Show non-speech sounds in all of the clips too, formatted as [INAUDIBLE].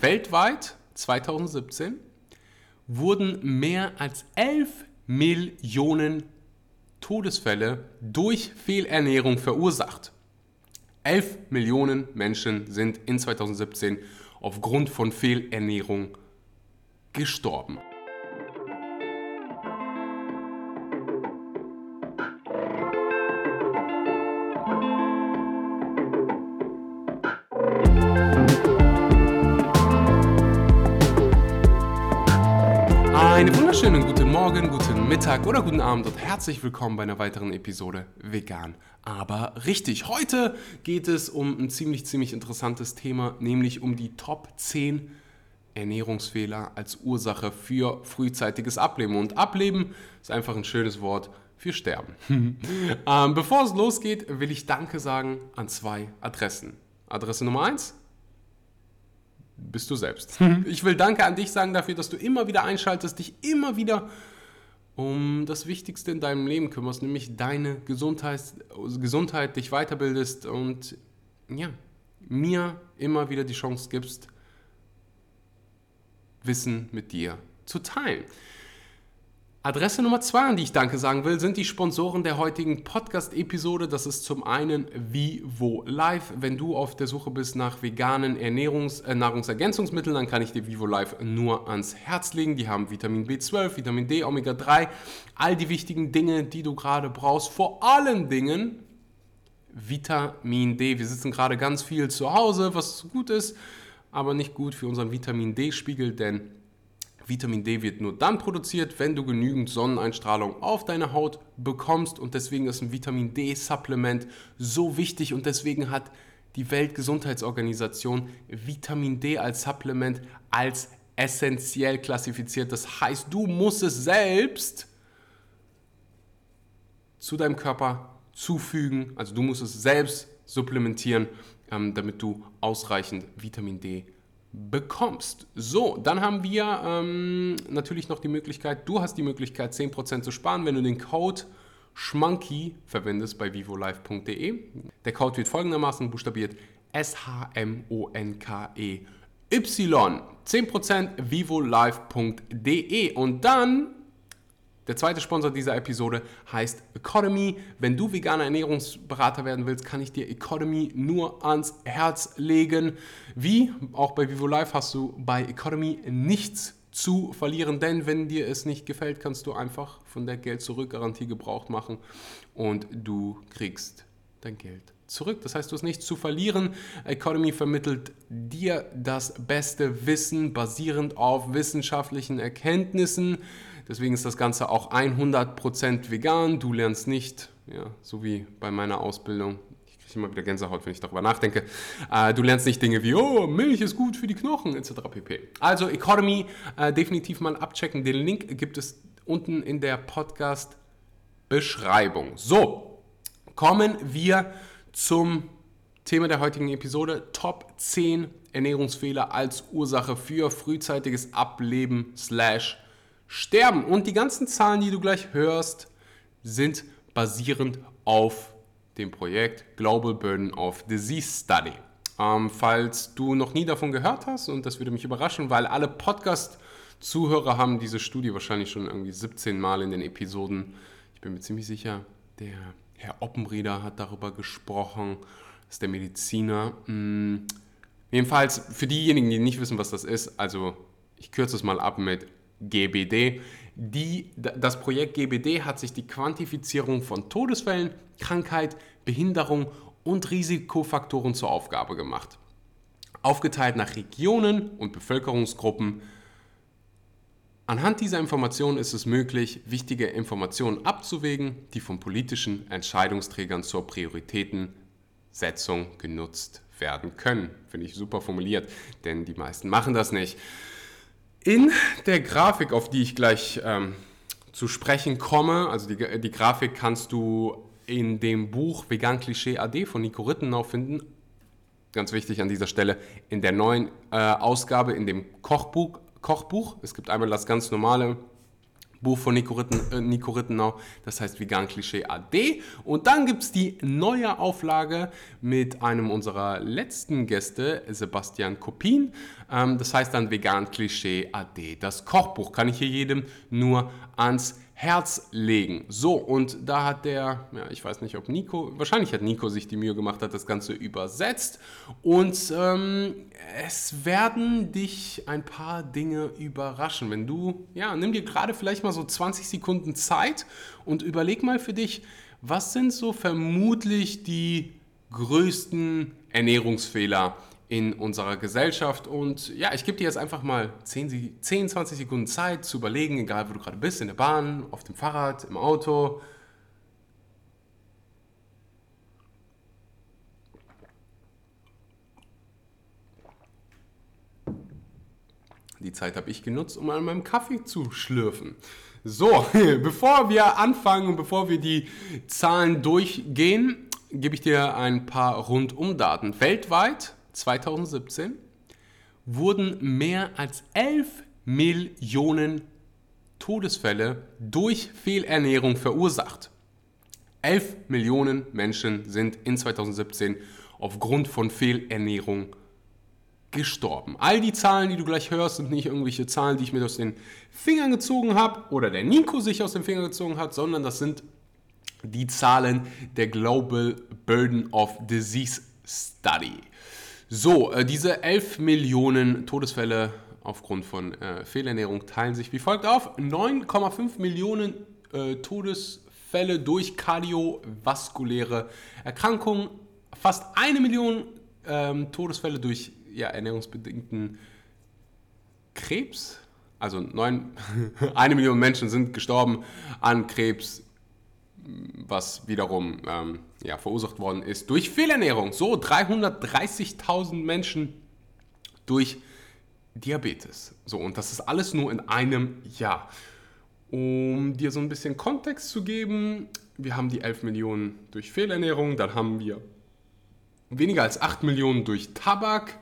Weltweit 2017 wurden mehr als 11 Millionen Todesfälle durch Fehlernährung verursacht. 11 Millionen Menschen sind in 2017 aufgrund von Fehlernährung gestorben. Wunderschönen guten Morgen, guten Mittag oder guten Abend und herzlich willkommen bei einer weiteren Episode Vegan. Aber richtig, heute geht es um ein ziemlich, ziemlich interessantes Thema, nämlich um die Top 10 Ernährungsfehler als Ursache für frühzeitiges Ableben. Und Ableben ist einfach ein schönes Wort für Sterben. [LAUGHS] ähm, bevor es losgeht, will ich Danke sagen an zwei Adressen. Adresse Nummer 1 bist du selbst. Ich will Danke an dich sagen dafür, dass du immer wieder einschaltest, dich immer wieder um das Wichtigste in deinem Leben kümmerst, nämlich deine Gesundheit, Gesundheit dich weiterbildest und ja, mir immer wieder die Chance gibst, Wissen mit dir zu teilen. Adresse Nummer zwei, an die ich Danke sagen will, sind die Sponsoren der heutigen Podcast-Episode. Das ist zum einen Vivo Life. Wenn du auf der Suche bist nach veganen Ernährungs-, äh, Nahrungsergänzungsmitteln, dann kann ich dir Vivo Life nur ans Herz legen. Die haben Vitamin B12, Vitamin D, Omega 3, all die wichtigen Dinge, die du gerade brauchst. Vor allen Dingen Vitamin D. Wir sitzen gerade ganz viel zu Hause, was gut ist, aber nicht gut für unseren Vitamin D-Spiegel, denn Vitamin D wird nur dann produziert, wenn du genügend Sonneneinstrahlung auf deine Haut bekommst. Und deswegen ist ein Vitamin D-Supplement so wichtig. Und deswegen hat die Weltgesundheitsorganisation Vitamin D als Supplement als essentiell klassifiziert. Das heißt, du musst es selbst zu deinem Körper zufügen, also du musst es selbst supplementieren, ähm, damit du ausreichend Vitamin D bekommst. So, dann haben wir ähm, natürlich noch die Möglichkeit, du hast die Möglichkeit 10% zu sparen, wenn du den Code Schmanky verwendest bei vivolife.de. Der Code wird folgendermaßen buchstabiert S-H-M-O-N-K-E-Y. 10% vivolife.de und dann der zweite Sponsor dieser Episode heißt Economy. Wenn du veganer Ernährungsberater werden willst, kann ich dir Economy nur ans Herz legen. Wie auch bei Vivo Life hast du bei Economy nichts zu verlieren, denn wenn dir es nicht gefällt, kannst du einfach von der Geld-Zurück-Garantie Gebrauch machen und du kriegst dein Geld zurück. Das heißt, du hast nichts zu verlieren. Economy vermittelt dir das beste Wissen basierend auf wissenschaftlichen Erkenntnissen. Deswegen ist das Ganze auch 100% vegan. Du lernst nicht, ja, so wie bei meiner Ausbildung, ich kriege immer wieder Gänsehaut, wenn ich darüber nachdenke, äh, du lernst nicht Dinge wie, oh, Milch ist gut für die Knochen, etc. pp. Also Economy äh, definitiv mal abchecken. Den Link gibt es unten in der Podcast-Beschreibung. So, kommen wir zum Thema der heutigen Episode. Top 10 Ernährungsfehler als Ursache für frühzeitiges Ableben slash sterben. Und die ganzen Zahlen, die du gleich hörst, sind basierend auf dem Projekt Global Burden of Disease Study. Ähm, falls du noch nie davon gehört hast, und das würde mich überraschen, weil alle Podcast-Zuhörer haben diese Studie wahrscheinlich schon irgendwie 17 Mal in den Episoden. Ich bin mir ziemlich sicher, der Herr Oppenrieder hat darüber gesprochen, das ist der Mediziner. Hm, jedenfalls für diejenigen, die nicht wissen, was das ist, also ich kürze es mal ab mit GBD. Die, das Projekt GBD hat sich die Quantifizierung von Todesfällen, Krankheit, Behinderung und Risikofaktoren zur Aufgabe gemacht. Aufgeteilt nach Regionen und Bevölkerungsgruppen. Anhand dieser Informationen ist es möglich, wichtige Informationen abzuwägen, die von politischen Entscheidungsträgern zur Prioritätensetzung genutzt werden können. Finde ich super formuliert, denn die meisten machen das nicht. In der Grafik, auf die ich gleich ähm, zu sprechen komme, also die, die Grafik kannst du in dem Buch Vegan Klischee AD von Nico Rittenau finden. Ganz wichtig an dieser Stelle, in der neuen äh, Ausgabe, in dem Kochbuch, Kochbuch, es gibt einmal das ganz normale Buch von Nico, Ritten, äh, Nico Rittenau, das heißt Vegan Klischee AD. Und dann gibt es die neue Auflage mit einem unserer letzten Gäste, Sebastian Kopin. Ähm, das heißt dann Vegan Klischee AD. Das Kochbuch kann ich hier jedem nur ans Herz legen. So, und da hat der, ja, ich weiß nicht, ob Nico, wahrscheinlich hat Nico sich die Mühe gemacht, hat das Ganze übersetzt. Und ähm, es werden dich ein paar Dinge überraschen. Wenn du, ja, nimm dir gerade vielleicht mal so 20 Sekunden Zeit und überleg mal für dich, was sind so vermutlich die größten Ernährungsfehler, in unserer Gesellschaft. Und ja, ich gebe dir jetzt einfach mal 10, 10, 20 Sekunden Zeit zu überlegen, egal wo du gerade bist, in der Bahn, auf dem Fahrrad, im Auto. Die Zeit habe ich genutzt, um an meinem Kaffee zu schlürfen. So, [LAUGHS] bevor wir anfangen und bevor wir die Zahlen durchgehen, gebe ich dir ein paar Rundumdaten. Weltweit 2017 wurden mehr als 11 Millionen Todesfälle durch Fehlernährung verursacht. 11 Millionen Menschen sind in 2017 aufgrund von Fehlernährung gestorben. All die Zahlen, die du gleich hörst, sind nicht irgendwelche Zahlen, die ich mir aus den Fingern gezogen habe oder der Nico sich aus den Fingern gezogen hat, sondern das sind die Zahlen der Global Burden of Disease Study. So, äh, diese 11 Millionen Todesfälle aufgrund von äh, Fehlernährung teilen sich wie folgt auf. 9,5 Millionen äh, Todesfälle durch kardiovaskuläre Erkrankungen, fast eine Million ähm, Todesfälle durch ja, ernährungsbedingten Krebs. Also neun, [LAUGHS] eine Million Menschen sind gestorben an Krebs was wiederum ähm, ja, verursacht worden ist durch Fehlernährung. So 330.000 Menschen durch Diabetes. So, und das ist alles nur in einem Jahr. Um dir so ein bisschen Kontext zu geben, wir haben die 11 Millionen durch Fehlernährung, dann haben wir weniger als 8 Millionen durch Tabak,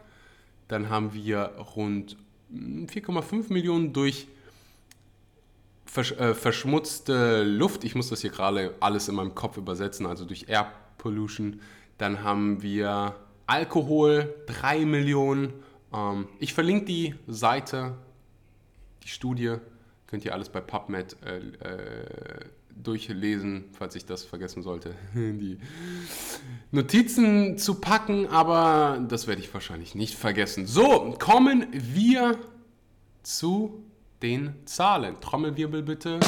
dann haben wir rund 4,5 hm, Millionen durch versch äh, verschmutzte Luft, ich muss das hier gerade alles in meinem Kopf übersetzen, also durch Air Pollution. Dann haben wir Alkohol, 3 Millionen. Ähm, ich verlinke die Seite, die Studie, könnt ihr alles bei PubMed äh, äh, durchlesen, falls ich das vergessen sollte, [LAUGHS] die Notizen zu packen, aber das werde ich wahrscheinlich nicht vergessen. So, kommen wir zu den Zahlen. Trommelwirbel bitte.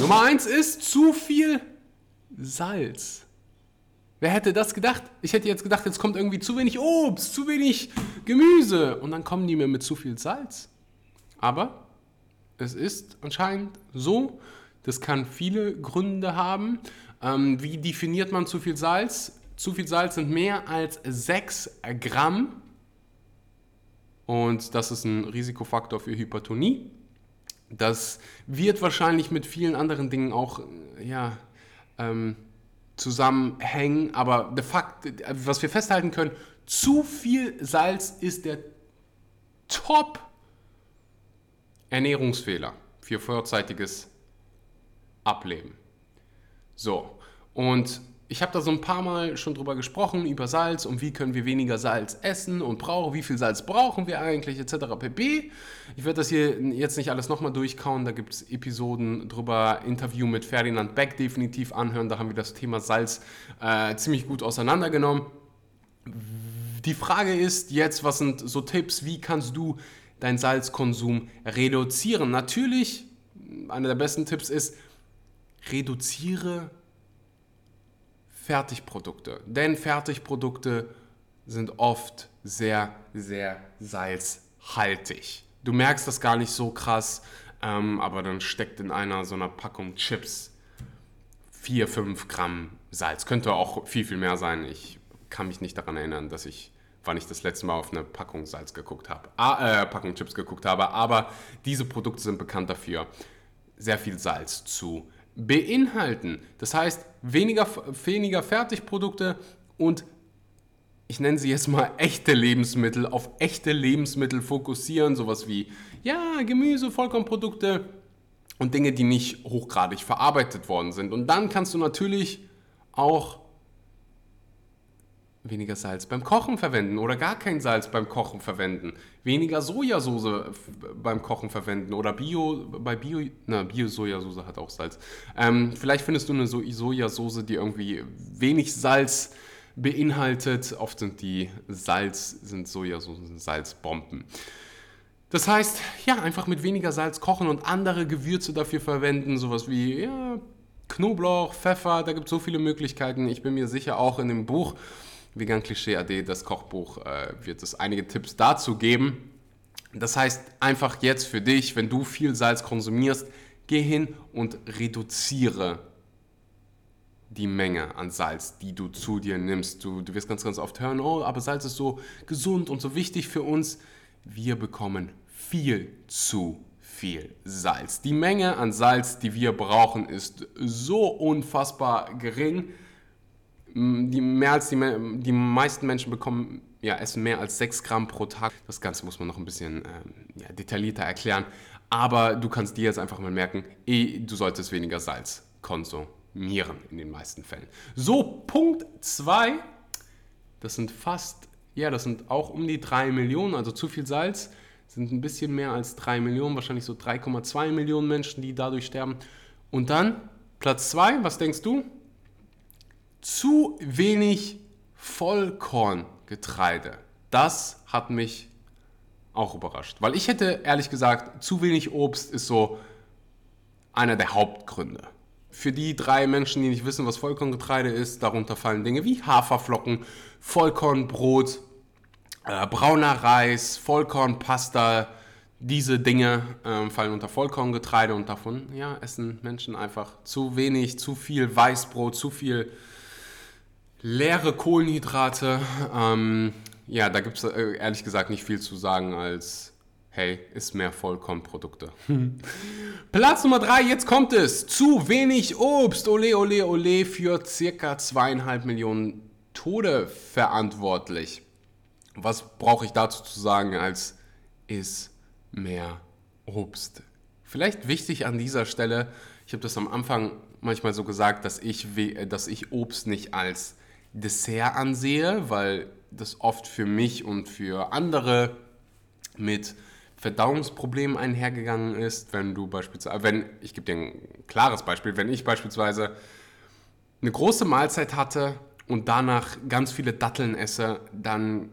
Nummer 1 ist zu viel Salz. Wer hätte das gedacht? Ich hätte jetzt gedacht, jetzt kommt irgendwie zu wenig Obst, zu wenig Gemüse und dann kommen die mir mit zu viel Salz. Aber es ist anscheinend so, das kann viele Gründe haben. Ähm, wie definiert man zu viel Salz? Zu viel Salz sind mehr als 6 Gramm und das ist ein Risikofaktor für Hypertonie. Das wird wahrscheinlich mit vielen anderen Dingen auch ja, ähm, zusammenhängen, aber de facto, was wir festhalten können, zu viel Salz ist der Top-Ernährungsfehler für vorzeitiges Ableben. So, und ich habe da so ein paar Mal schon drüber gesprochen, über Salz und wie können wir weniger Salz essen und brauchen, wie viel Salz brauchen wir eigentlich, etc. pp. Ich werde das hier jetzt nicht alles nochmal durchkauen, da gibt es Episoden drüber, Interview mit Ferdinand Beck definitiv anhören, da haben wir das Thema Salz äh, ziemlich gut auseinandergenommen. Die Frage ist jetzt, was sind so Tipps, wie kannst du deinen Salzkonsum reduzieren? Natürlich, einer der besten Tipps ist, reduziere Fertigprodukte. Denn Fertigprodukte sind oft sehr, sehr salzhaltig. Du merkst das gar nicht so krass, ähm, aber dann steckt in einer so einer Packung Chips 4, 5 Gramm Salz. Könnte auch viel, viel mehr sein. Ich kann mich nicht daran erinnern, dass ich, wann ich das letzte Mal auf eine Packung Salz geguckt habe, ah, äh, Packung Chips geguckt habe. Aber diese Produkte sind bekannt dafür, sehr viel Salz zu beinhalten. Das heißt, weniger, weniger Fertigprodukte und ich nenne sie jetzt mal echte Lebensmittel, auf echte Lebensmittel fokussieren, sowas wie ja, Gemüse, Vollkornprodukte und Dinge, die nicht hochgradig verarbeitet worden sind. Und dann kannst du natürlich auch weniger Salz beim Kochen verwenden oder gar kein Salz beim Kochen verwenden, weniger Sojasauce beim Kochen verwenden oder Bio, bei Bio, na, Bio-Sojasauce hat auch Salz. Ähm, vielleicht findest du eine so Sojasauce, die irgendwie wenig Salz beinhaltet. Oft sind die Salz, sind Sojasoßen Salzbomben. Das heißt, ja, einfach mit weniger Salz kochen und andere Gewürze dafür verwenden, sowas wie ja, Knoblauch, Pfeffer, da gibt es so viele Möglichkeiten. Ich bin mir sicher, auch in dem Buch Vegan Klischee AD, das Kochbuch, äh, wird es einige Tipps dazu geben. Das heißt, einfach jetzt für dich, wenn du viel Salz konsumierst, geh hin und reduziere die Menge an Salz, die du zu dir nimmst. Du, du wirst ganz, ganz oft hören, oh, aber Salz ist so gesund und so wichtig für uns. Wir bekommen viel zu viel Salz. Die Menge an Salz, die wir brauchen, ist so unfassbar gering. Die, mehr als die, die meisten Menschen bekommen, ja, essen mehr als 6 Gramm pro Tag. Das Ganze muss man noch ein bisschen ähm, ja, detaillierter erklären. Aber du kannst dir jetzt einfach mal merken, eh, du solltest weniger Salz konsumieren in den meisten Fällen. So, Punkt 2, das sind fast, ja, das sind auch um die 3 Millionen, also zu viel Salz, sind ein bisschen mehr als 3 Millionen, wahrscheinlich so 3,2 Millionen Menschen, die dadurch sterben. Und dann Platz 2, was denkst du? Zu wenig Vollkorngetreide. Das hat mich auch überrascht, weil ich hätte ehrlich gesagt, zu wenig Obst ist so einer der Hauptgründe für die drei Menschen, die nicht wissen, was Vollkorngetreide ist, darunter fallen Dinge wie Haferflocken, Vollkornbrot, äh, brauner Reis, Vollkornpasta. Diese Dinge äh, fallen unter Vollkorngetreide und davon ja, essen Menschen einfach zu wenig, zu viel Weißbrot, zu viel leere Kohlenhydrate. Ähm, ja, da gibt es äh, ehrlich gesagt nicht viel zu sagen als hey, ist mehr Vollkornprodukte. [LAUGHS] Platz Nummer 3, jetzt kommt es. Zu wenig Obst, ole, ole, ole, für circa zweieinhalb Millionen Tode verantwortlich. Was brauche ich dazu zu sagen, als ist mehr Obst? Vielleicht wichtig an dieser Stelle, ich habe das am Anfang manchmal so gesagt, dass ich, dass ich Obst nicht als Dessert ansehe, weil das oft für mich und für andere mit Verdauungsproblemen einhergegangen ist, wenn du beispielsweise, wenn, ich gebe dir ein klares Beispiel, wenn ich beispielsweise eine große Mahlzeit hatte und danach ganz viele Datteln esse, dann,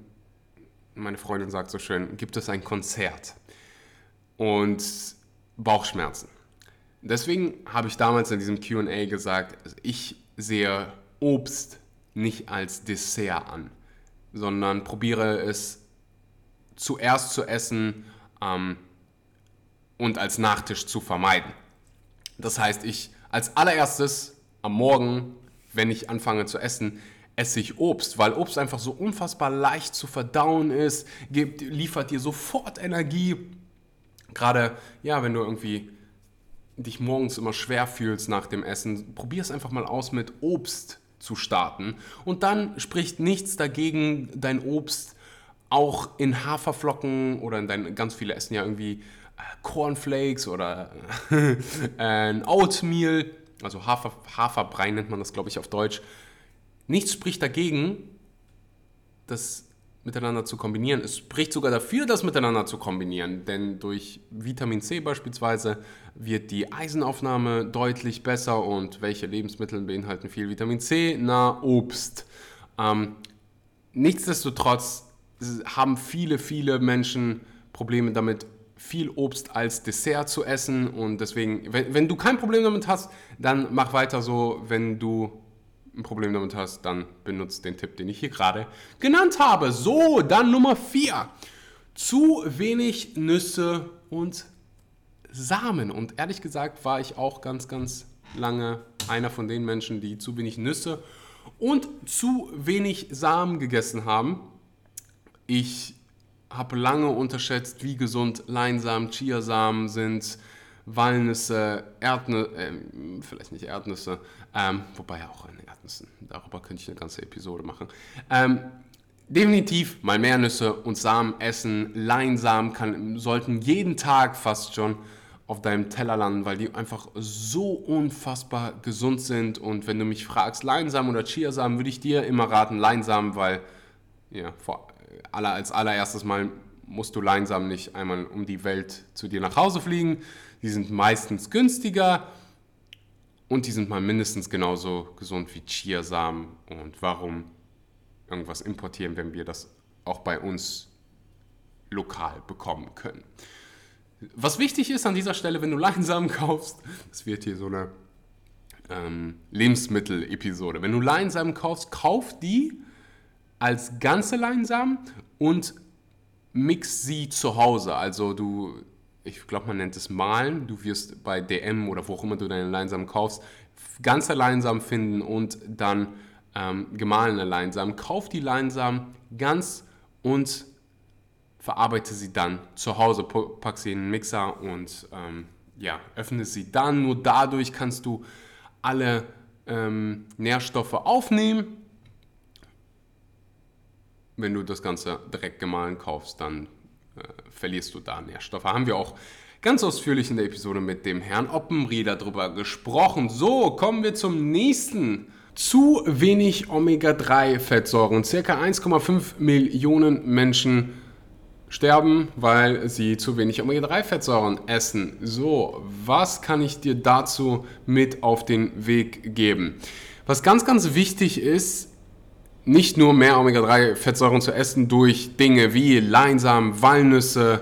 meine Freundin sagt so schön, gibt es ein Konzert und Bauchschmerzen. Deswegen habe ich damals in diesem QA gesagt, ich sehe Obst nicht als Dessert an, sondern probiere es zuerst zu essen ähm, und als Nachtisch zu vermeiden. Das heißt, ich als allererstes am Morgen, wenn ich anfange zu essen, esse ich Obst, weil Obst einfach so unfassbar leicht zu verdauen ist, gibt, liefert dir sofort Energie. Gerade, ja, wenn du irgendwie dich morgens immer schwer fühlst nach dem Essen, probier es einfach mal aus mit Obst zu starten. Und dann spricht nichts dagegen, dein Obst auch in Haferflocken oder in dein, ganz viele essen ja irgendwie äh, Cornflakes oder [LAUGHS] äh, ein Oatmeal, also Hafer, Haferbrei nennt man das, glaube ich, auf Deutsch. Nichts spricht dagegen, das miteinander zu kombinieren. Es spricht sogar dafür, das miteinander zu kombinieren, denn durch Vitamin C beispielsweise wird die Eisenaufnahme deutlich besser und welche Lebensmittel beinhalten viel Vitamin C? Na, Obst. Ähm, nichtsdestotrotz haben viele, viele Menschen Probleme damit, viel Obst als Dessert zu essen. Und deswegen, wenn, wenn du kein Problem damit hast, dann mach weiter so. Wenn du ein Problem damit hast, dann benutzt den Tipp, den ich hier gerade genannt habe. So, dann Nummer 4. Zu wenig Nüsse und Samen. Und ehrlich gesagt war ich auch ganz, ganz lange einer von den Menschen, die zu wenig Nüsse und zu wenig Samen gegessen haben. Ich habe lange unterschätzt, wie gesund Leinsamen, Chiasamen sind, Walnüsse, Erdnüsse, äh, vielleicht nicht Erdnüsse, ähm, wobei auch eine Erdnüsse, darüber könnte ich eine ganze Episode machen. Ähm, definitiv mal mehr Nüsse und Samen essen. Leinsamen kann, sollten jeden Tag fast schon auf deinem Teller landen, weil die einfach so unfassbar gesund sind. Und wenn du mich fragst, Leinsamen oder Chiasamen, würde ich dir immer raten, Leinsamen, weil ja, vor, aller, als allererstes Mal musst du Leinsamen nicht einmal um die Welt zu dir nach Hause fliegen. Die sind meistens günstiger und die sind mal mindestens genauso gesund wie Chiasamen. Und warum irgendwas importieren, wenn wir das auch bei uns lokal bekommen können? Was wichtig ist an dieser Stelle, wenn du Leinsamen [LAUGHS] kaufst, das wird hier so eine ähm, Lebensmittel-Episode. Wenn du Leinsamen kaufst, kauf die als ganze Leinsamen und mix sie zu Hause. Also du, ich glaube, man nennt es Malen. Du wirst bei DM oder wo auch immer du deine Leinsamen kaufst, ganze Leinsamen finden und dann ähm, gemahlene Leinsamen. Kauf die Leinsamen ganz und verarbeite sie dann zu Hause, pack sie in den Mixer und ähm, ja, öffne sie dann. Nur dadurch kannst du alle ähm, Nährstoffe aufnehmen. Wenn du das Ganze direkt gemahlen kaufst, dann äh, verlierst du da Nährstoffe. Haben wir auch ganz ausführlich in der Episode mit dem Herrn Oppenri darüber gesprochen. So, kommen wir zum nächsten. Zu wenig Omega-3-Fettsäuren. Circa 1,5 Millionen Menschen sterben, weil sie zu wenig Omega-3-Fettsäuren essen. So, was kann ich dir dazu mit auf den Weg geben? Was ganz, ganz wichtig ist, nicht nur mehr Omega-3-Fettsäuren zu essen durch Dinge wie Leinsamen, Walnüsse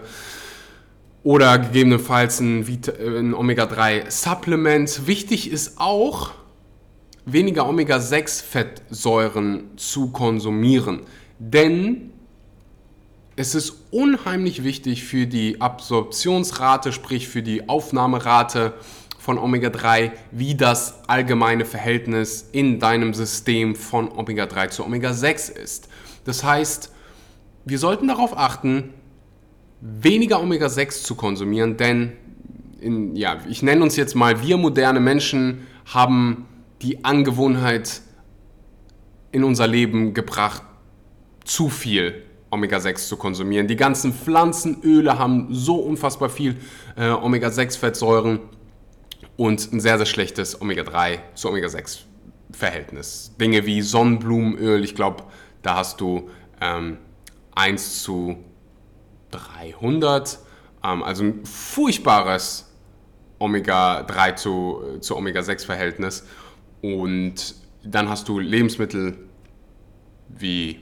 oder gegebenenfalls ein, ein Omega-3-Supplement. Wichtig ist auch, weniger Omega-6-Fettsäuren zu konsumieren. Denn es ist unheimlich wichtig für die Absorptionsrate, sprich für die Aufnahmerate von Omega-3, wie das allgemeine Verhältnis in deinem System von Omega-3 zu Omega-6 ist. Das heißt, wir sollten darauf achten, weniger Omega-6 zu konsumieren, denn in, ja, ich nenne uns jetzt mal, wir moderne Menschen haben die Angewohnheit in unser Leben gebracht, zu viel Omega-6 zu konsumieren. Die ganzen Pflanzenöle haben so unfassbar viel äh, Omega-6-Fettsäuren und ein sehr, sehr schlechtes Omega-3 zu Omega-6-Verhältnis. Dinge wie Sonnenblumenöl, ich glaube, da hast du ähm, 1 zu 300, ähm, also ein furchtbares Omega-3 zu, äh, zu Omega-6-Verhältnis. Und dann hast du Lebensmittel wie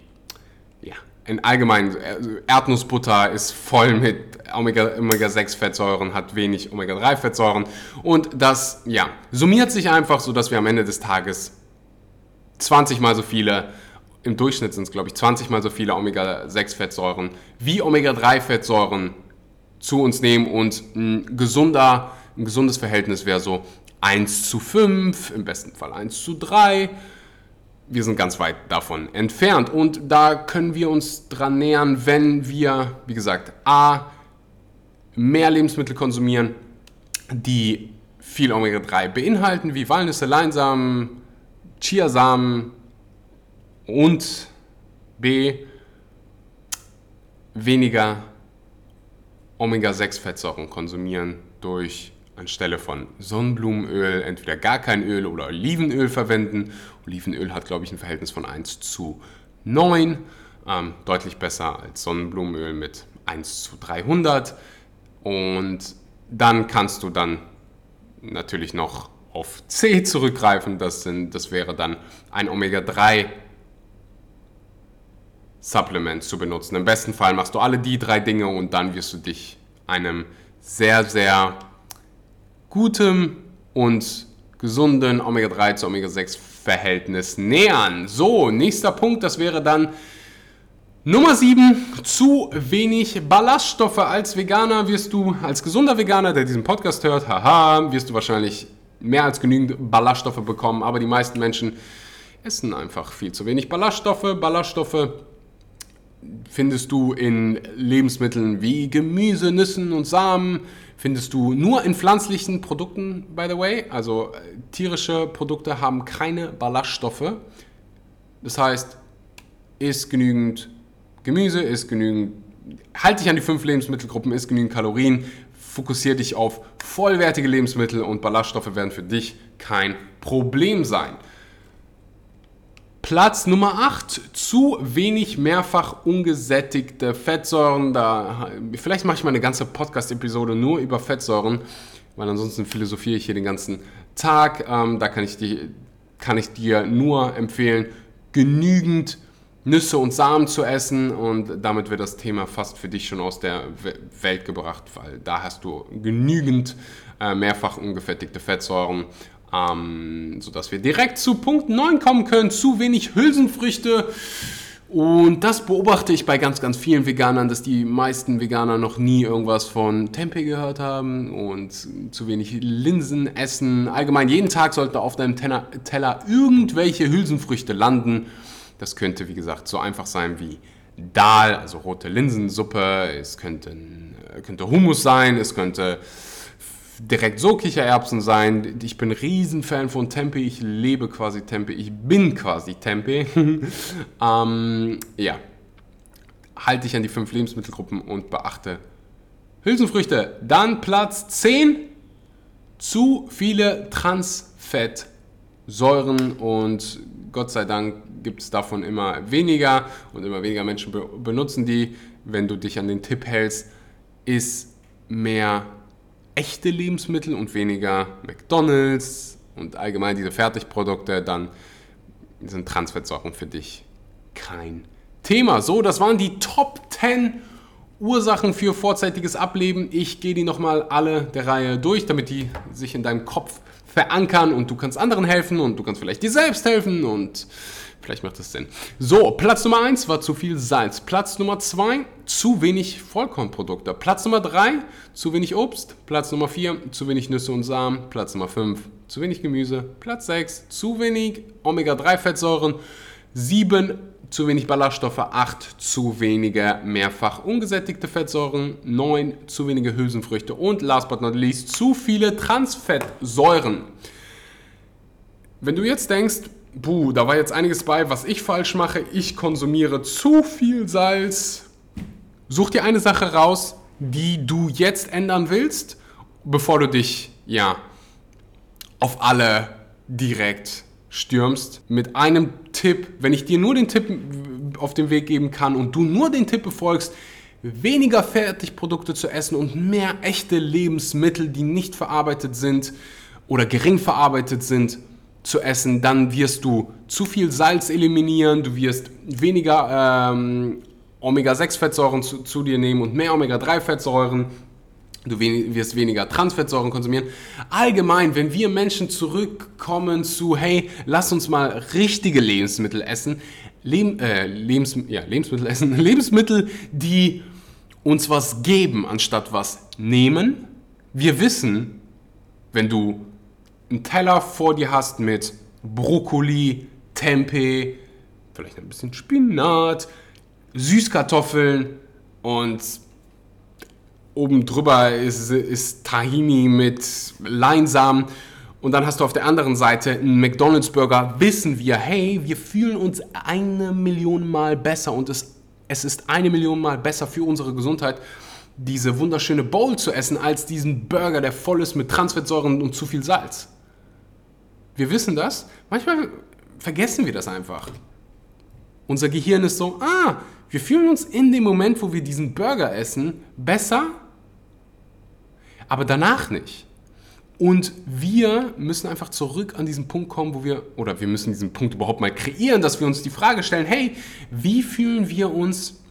in allgemein, äh, Erdnussbutter ist voll mit Omega-6-Fettsäuren, hat wenig Omega-3-Fettsäuren und das, ja, summiert sich einfach, sodass wir am Ende des Tages 20 mal so viele, im Durchschnitt sind es glaube ich 20 mal so viele Omega-6-Fettsäuren wie Omega-3-Fettsäuren zu uns nehmen und ein gesunder, ein gesundes Verhältnis wäre so 1 zu 5, im besten Fall 1 zu 3 wir sind ganz weit davon entfernt. Und da können wir uns dran nähern, wenn wir, wie gesagt, A, mehr Lebensmittel konsumieren, die viel Omega-3 beinhalten, wie Walnüsse, Leinsamen, Chiasamen und B, weniger Omega-6-Fettsäuren konsumieren durch anstelle von Sonnenblumenöl entweder gar kein Öl oder Olivenöl verwenden. Olivenöl hat, glaube ich, ein Verhältnis von 1 zu 9. Ähm, deutlich besser als Sonnenblumenöl mit 1 zu 300. Und dann kannst du dann natürlich noch auf C zurückgreifen. Das, sind, das wäre dann ein Omega-3 Supplement zu benutzen. Im besten Fall machst du alle die drei Dinge und dann wirst du dich einem sehr, sehr gutem und gesunden Omega-3 zu Omega-6-Verhältnis nähern. So, nächster Punkt, das wäre dann Nummer 7, zu wenig Ballaststoffe. Als Veganer wirst du, als gesunder Veganer, der diesen Podcast hört, haha, wirst du wahrscheinlich mehr als genügend Ballaststoffe bekommen, aber die meisten Menschen essen einfach viel zu wenig Ballaststoffe. Ballaststoffe findest du in Lebensmitteln wie Gemüse, Nüssen und Samen, findest du nur in pflanzlichen Produkten, by the way. Also äh, tierische Produkte haben keine Ballaststoffe. Das heißt, isst genügend Gemüse, isst genügend, halt dich an die fünf Lebensmittelgruppen, isst genügend Kalorien, fokussiere dich auf vollwertige Lebensmittel und Ballaststoffe werden für dich kein Problem sein. Platz Nummer 8, zu wenig mehrfach ungesättigte Fettsäuren. Da, vielleicht mache ich mal eine ganze Podcast-Episode nur über Fettsäuren, weil ansonsten philosophiere ich hier den ganzen Tag. Ähm, da kann ich, die, kann ich dir nur empfehlen, genügend Nüsse und Samen zu essen und damit wird das Thema fast für dich schon aus der Welt gebracht, weil da hast du genügend äh, mehrfach ungefettigte Fettsäuren ähm, sodass wir direkt zu Punkt 9 kommen können. Zu wenig Hülsenfrüchte. Und das beobachte ich bei ganz, ganz vielen Veganern, dass die meisten Veganer noch nie irgendwas von Tempeh gehört haben und zu wenig Linsen essen. Allgemein jeden Tag sollte auf deinem Teller irgendwelche Hülsenfrüchte landen. Das könnte, wie gesagt, so einfach sein wie Dal, also rote Linsensuppe. Es könnte, könnte Hummus sein, es könnte direkt so Kichererbsen sein. Ich bin Riesenfan von Tempeh. Ich lebe quasi Tempeh. Ich bin quasi Tempeh. [LAUGHS] ähm, ja. Halte dich an die fünf Lebensmittelgruppen und beachte Hülsenfrüchte. Dann Platz 10. Zu viele Transfettsäuren und Gott sei Dank gibt es davon immer weniger und immer weniger Menschen benutzen die. Wenn du dich an den Tipp hältst, ist mehr echte Lebensmittel und weniger McDonald's und allgemein diese Fertigprodukte, dann sind Transfettsäuren für dich kein Thema. So, das waren die Top 10 Ursachen für vorzeitiges Ableben. Ich gehe die nochmal alle der Reihe durch, damit die sich in deinem Kopf verankern und du kannst anderen helfen und du kannst vielleicht dir selbst helfen und Vielleicht macht das Sinn. So, Platz Nummer 1 war zu viel Salz. Platz Nummer 2, zu wenig Vollkornprodukte. Platz Nummer 3, zu wenig Obst. Platz Nummer 4, zu wenig Nüsse und Samen. Platz Nummer 5, zu wenig Gemüse. Platz 6, zu wenig Omega-3-Fettsäuren. 7, zu wenig Ballaststoffe. 8, zu wenige mehrfach ungesättigte Fettsäuren. 9, zu wenige Hülsenfrüchte. Und last but not least, zu viele Transfettsäuren. Wenn du jetzt denkst, puh, da war jetzt einiges bei, was ich falsch mache. Ich konsumiere zu viel Salz. Such dir eine Sache raus, die du jetzt ändern willst, bevor du dich, ja, auf alle direkt stürmst. Mit einem Tipp, wenn ich dir nur den Tipp auf den Weg geben kann und du nur den Tipp befolgst, weniger Fertigprodukte zu essen und mehr echte Lebensmittel, die nicht verarbeitet sind oder gering verarbeitet sind, zu essen, dann wirst du zu viel Salz eliminieren, du wirst weniger ähm, Omega-6-Fettsäuren zu, zu, dir nehmen und mehr Omega-3-Fettsäuren. Du wirst weniger Transfettsäuren konsumieren. Allgemein, wenn wir Menschen zurückkommen zu, hey, lass uns mal richtige Lebensmittel essen, Leb äh, Lebens ja, Lebensmittel [LAUGHS] essen, Lebensmittel, die uns was geben, anstatt was nehmen. Wir wissen, wenn du einen Teller vor dir hast mit Brokkoli, Tempeh, vielleicht ein bisschen Spinat, Süßkartoffeln und oben drüber ist, ist Tahini mit Leinsamen und dann hast du auf der anderen Seite einen McDonald's Burger, wissen wir, hey, wir fühlen uns eine Million Mal besser und es, es ist eine Million Mal besser für unsere Gesundheit, diese wunderschöne Bowl zu essen, als diesen Burger, der voll ist mit Transfettsäuren und zu viel Salz. Wir wissen das. Manchmal vergessen wir das einfach. Unser Gehirn ist so, ah, wir fühlen uns in dem Moment, wo wir diesen Burger essen, besser, aber danach nicht. Und wir müssen einfach zurück an diesen Punkt kommen, wo wir, oder wir müssen diesen Punkt überhaupt mal kreieren, dass wir uns die Frage stellen, hey, wie fühlen wir uns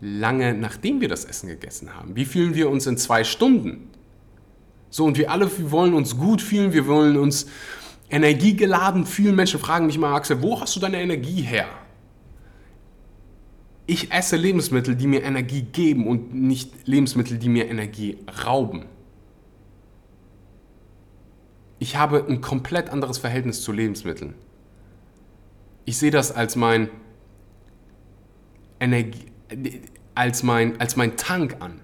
lange nachdem wir das Essen gegessen haben? Wie fühlen wir uns in zwei Stunden? So, und wir alle wollen uns gut fühlen, wir wollen uns energiegeladen fühlen. Menschen fragen mich mal, Axel, wo hast du deine Energie her? Ich esse Lebensmittel, die mir Energie geben und nicht Lebensmittel, die mir Energie rauben. Ich habe ein komplett anderes Verhältnis zu Lebensmitteln. Ich sehe das als mein Energie, als mein, als mein Tank an.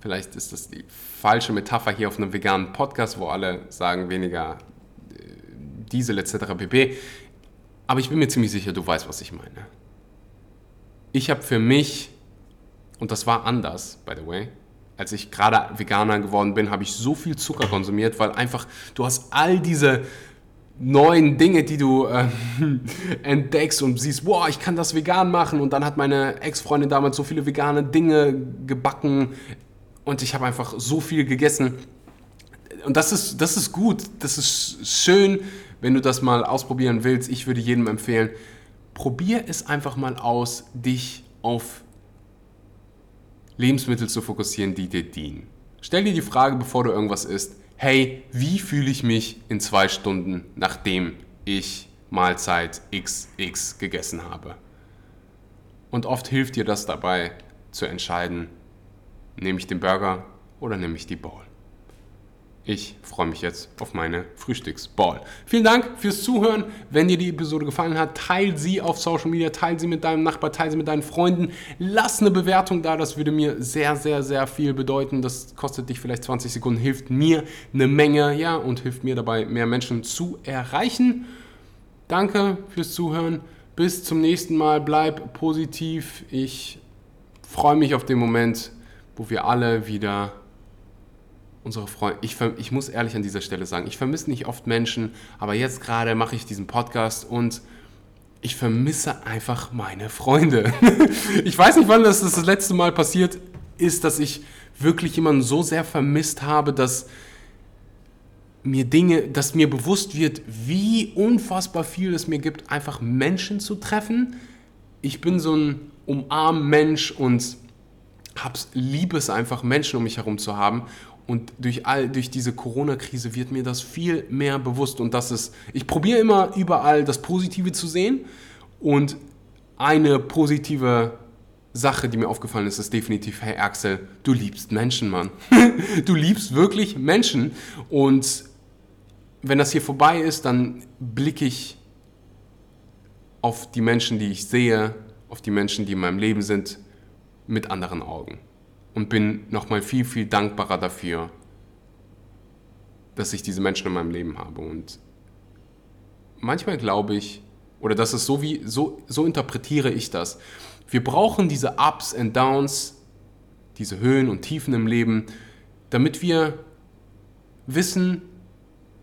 Vielleicht ist das die falsche Metapher hier auf einem veganen Podcast, wo alle sagen weniger äh, Diesel etc. pp. Aber ich bin mir ziemlich sicher, du weißt, was ich meine. Ich habe für mich, und das war anders, by the way, als ich gerade Veganer geworden bin, habe ich so viel Zucker konsumiert, weil einfach du hast all diese neuen Dinge, die du äh, [LAUGHS] entdeckst und siehst, boah, ich kann das vegan machen. Und dann hat meine Ex-Freundin damals so viele vegane Dinge gebacken und ich habe einfach so viel gegessen. Und das ist, das ist gut, das ist schön, wenn du das mal ausprobieren willst. Ich würde jedem empfehlen, probier es einfach mal aus, dich auf Lebensmittel zu fokussieren, die dir dienen. Stell dir die Frage, bevor du irgendwas isst, hey, wie fühle ich mich in zwei Stunden, nachdem ich Mahlzeit XX gegessen habe? Und oft hilft dir das dabei zu entscheiden, nehme ich den Burger oder nehme ich die Bowl. Ich freue mich jetzt auf meine Frühstücksball. Vielen Dank fürs Zuhören. Wenn dir die Episode gefallen hat, teile sie auf Social Media, teile sie mit deinem Nachbar, teile sie mit deinen Freunden. Lass eine Bewertung da, das würde mir sehr, sehr, sehr viel bedeuten. Das kostet dich vielleicht 20 Sekunden, hilft mir eine Menge, ja, und hilft mir dabei, mehr Menschen zu erreichen. Danke fürs Zuhören. Bis zum nächsten Mal. Bleib positiv. Ich freue mich auf den Moment, wo wir alle wieder unsere Freunde, ich, ich muss ehrlich an dieser Stelle sagen, ich vermisse nicht oft Menschen, aber jetzt gerade mache ich diesen Podcast und ich vermisse einfach meine Freunde. [LAUGHS] ich weiß nicht, wann das das letzte Mal passiert ist, dass ich wirklich jemanden so sehr vermisst habe, dass mir Dinge, dass mir bewusst wird, wie unfassbar viel es mir gibt, einfach Menschen zu treffen. Ich bin so ein umarm Mensch und hab's, liebe es einfach, Menschen um mich herum zu haben. Und durch, all, durch diese Corona-Krise wird mir das viel mehr bewusst. Und das ist, ich probiere immer überall das Positive zu sehen. Und eine positive Sache, die mir aufgefallen ist, ist definitiv, hey Axel, du liebst Menschen, Mann. [LAUGHS] du liebst wirklich Menschen. Und wenn das hier vorbei ist, dann blicke ich auf die Menschen, die ich sehe, auf die Menschen, die in meinem Leben sind, mit anderen Augen und bin nochmal viel, viel dankbarer dafür, dass ich diese Menschen in meinem Leben habe. Und manchmal glaube ich, oder das ist so wie, so, so interpretiere ich das. Wir brauchen diese Ups und Downs, diese Höhen und Tiefen im Leben, damit wir wissen,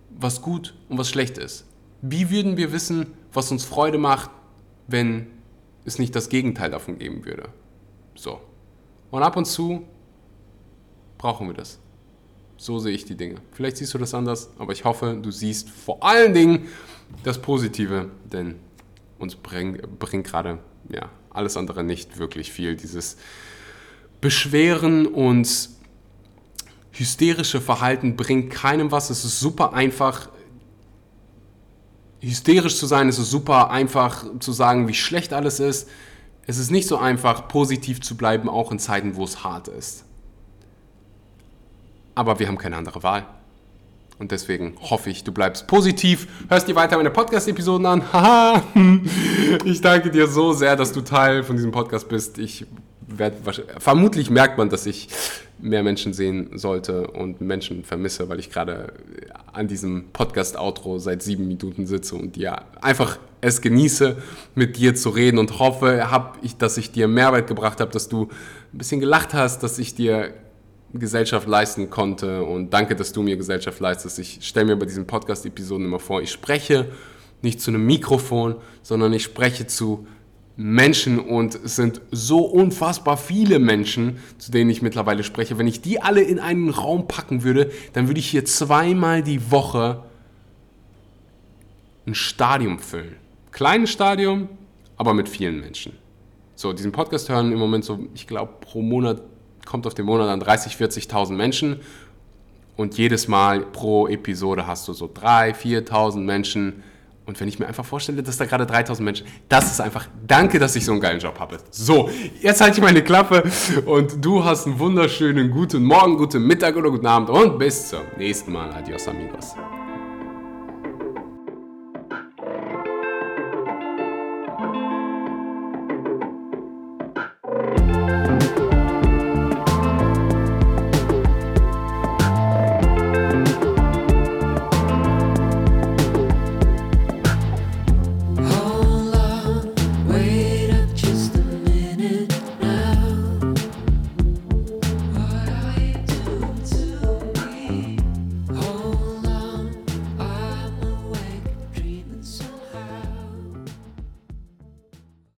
was gut und was schlecht ist. Wie würden wir wissen, was uns Freude macht, wenn es nicht das Gegenteil davon geben würde? So. Und ab und zu brauchen wir das. So sehe ich die Dinge. Vielleicht siehst du das anders, aber ich hoffe, du siehst vor allen Dingen das Positive, denn uns bringt, bringt gerade ja, alles andere nicht wirklich viel. Dieses Beschweren und hysterische Verhalten bringt keinem was. Es ist super einfach, hysterisch zu sein. Es ist super einfach zu sagen, wie schlecht alles ist es ist nicht so einfach, positiv zu bleiben, auch in Zeiten, wo es hart ist. Aber wir haben keine andere Wahl. Und deswegen hoffe ich, du bleibst positiv, hörst dir weiter meine Podcast-Episoden an. [LAUGHS] Haha! ich danke dir so sehr, dass du Teil von diesem Podcast bist. Ich werde, vermutlich merkt man, dass ich mehr Menschen sehen sollte und Menschen vermisse, weil ich gerade an diesem Podcast-Outro seit sieben Minuten sitze und ja, einfach es genieße, mit dir zu reden und hoffe, hab ich, dass ich dir Mehrwert gebracht habe, dass du ein bisschen gelacht hast, dass ich dir Gesellschaft leisten konnte und danke, dass du mir Gesellschaft leistest. Ich stelle mir bei diesen Podcast-Episoden immer vor, ich spreche nicht zu einem Mikrofon, sondern ich spreche zu Menschen und es sind so unfassbar viele Menschen, zu denen ich mittlerweile spreche. Wenn ich die alle in einen Raum packen würde, dann würde ich hier zweimal die Woche ein Stadium füllen. Kleines Stadium, aber mit vielen Menschen. So, diesen Podcast hören im Moment so, ich glaube, pro Monat kommt auf den Monat an 30, 40.000 Menschen. Und jedes Mal pro Episode hast du so 3.000, 4.000 Menschen, und wenn ich mir einfach vorstelle, dass da gerade 3000 Menschen, das ist einfach, danke, dass ich so einen geilen Job habe. So, jetzt halte ich meine Klappe und du hast einen wunderschönen guten Morgen, guten Mittag oder guten Abend und bis zum nächsten Mal. Adios, amigos.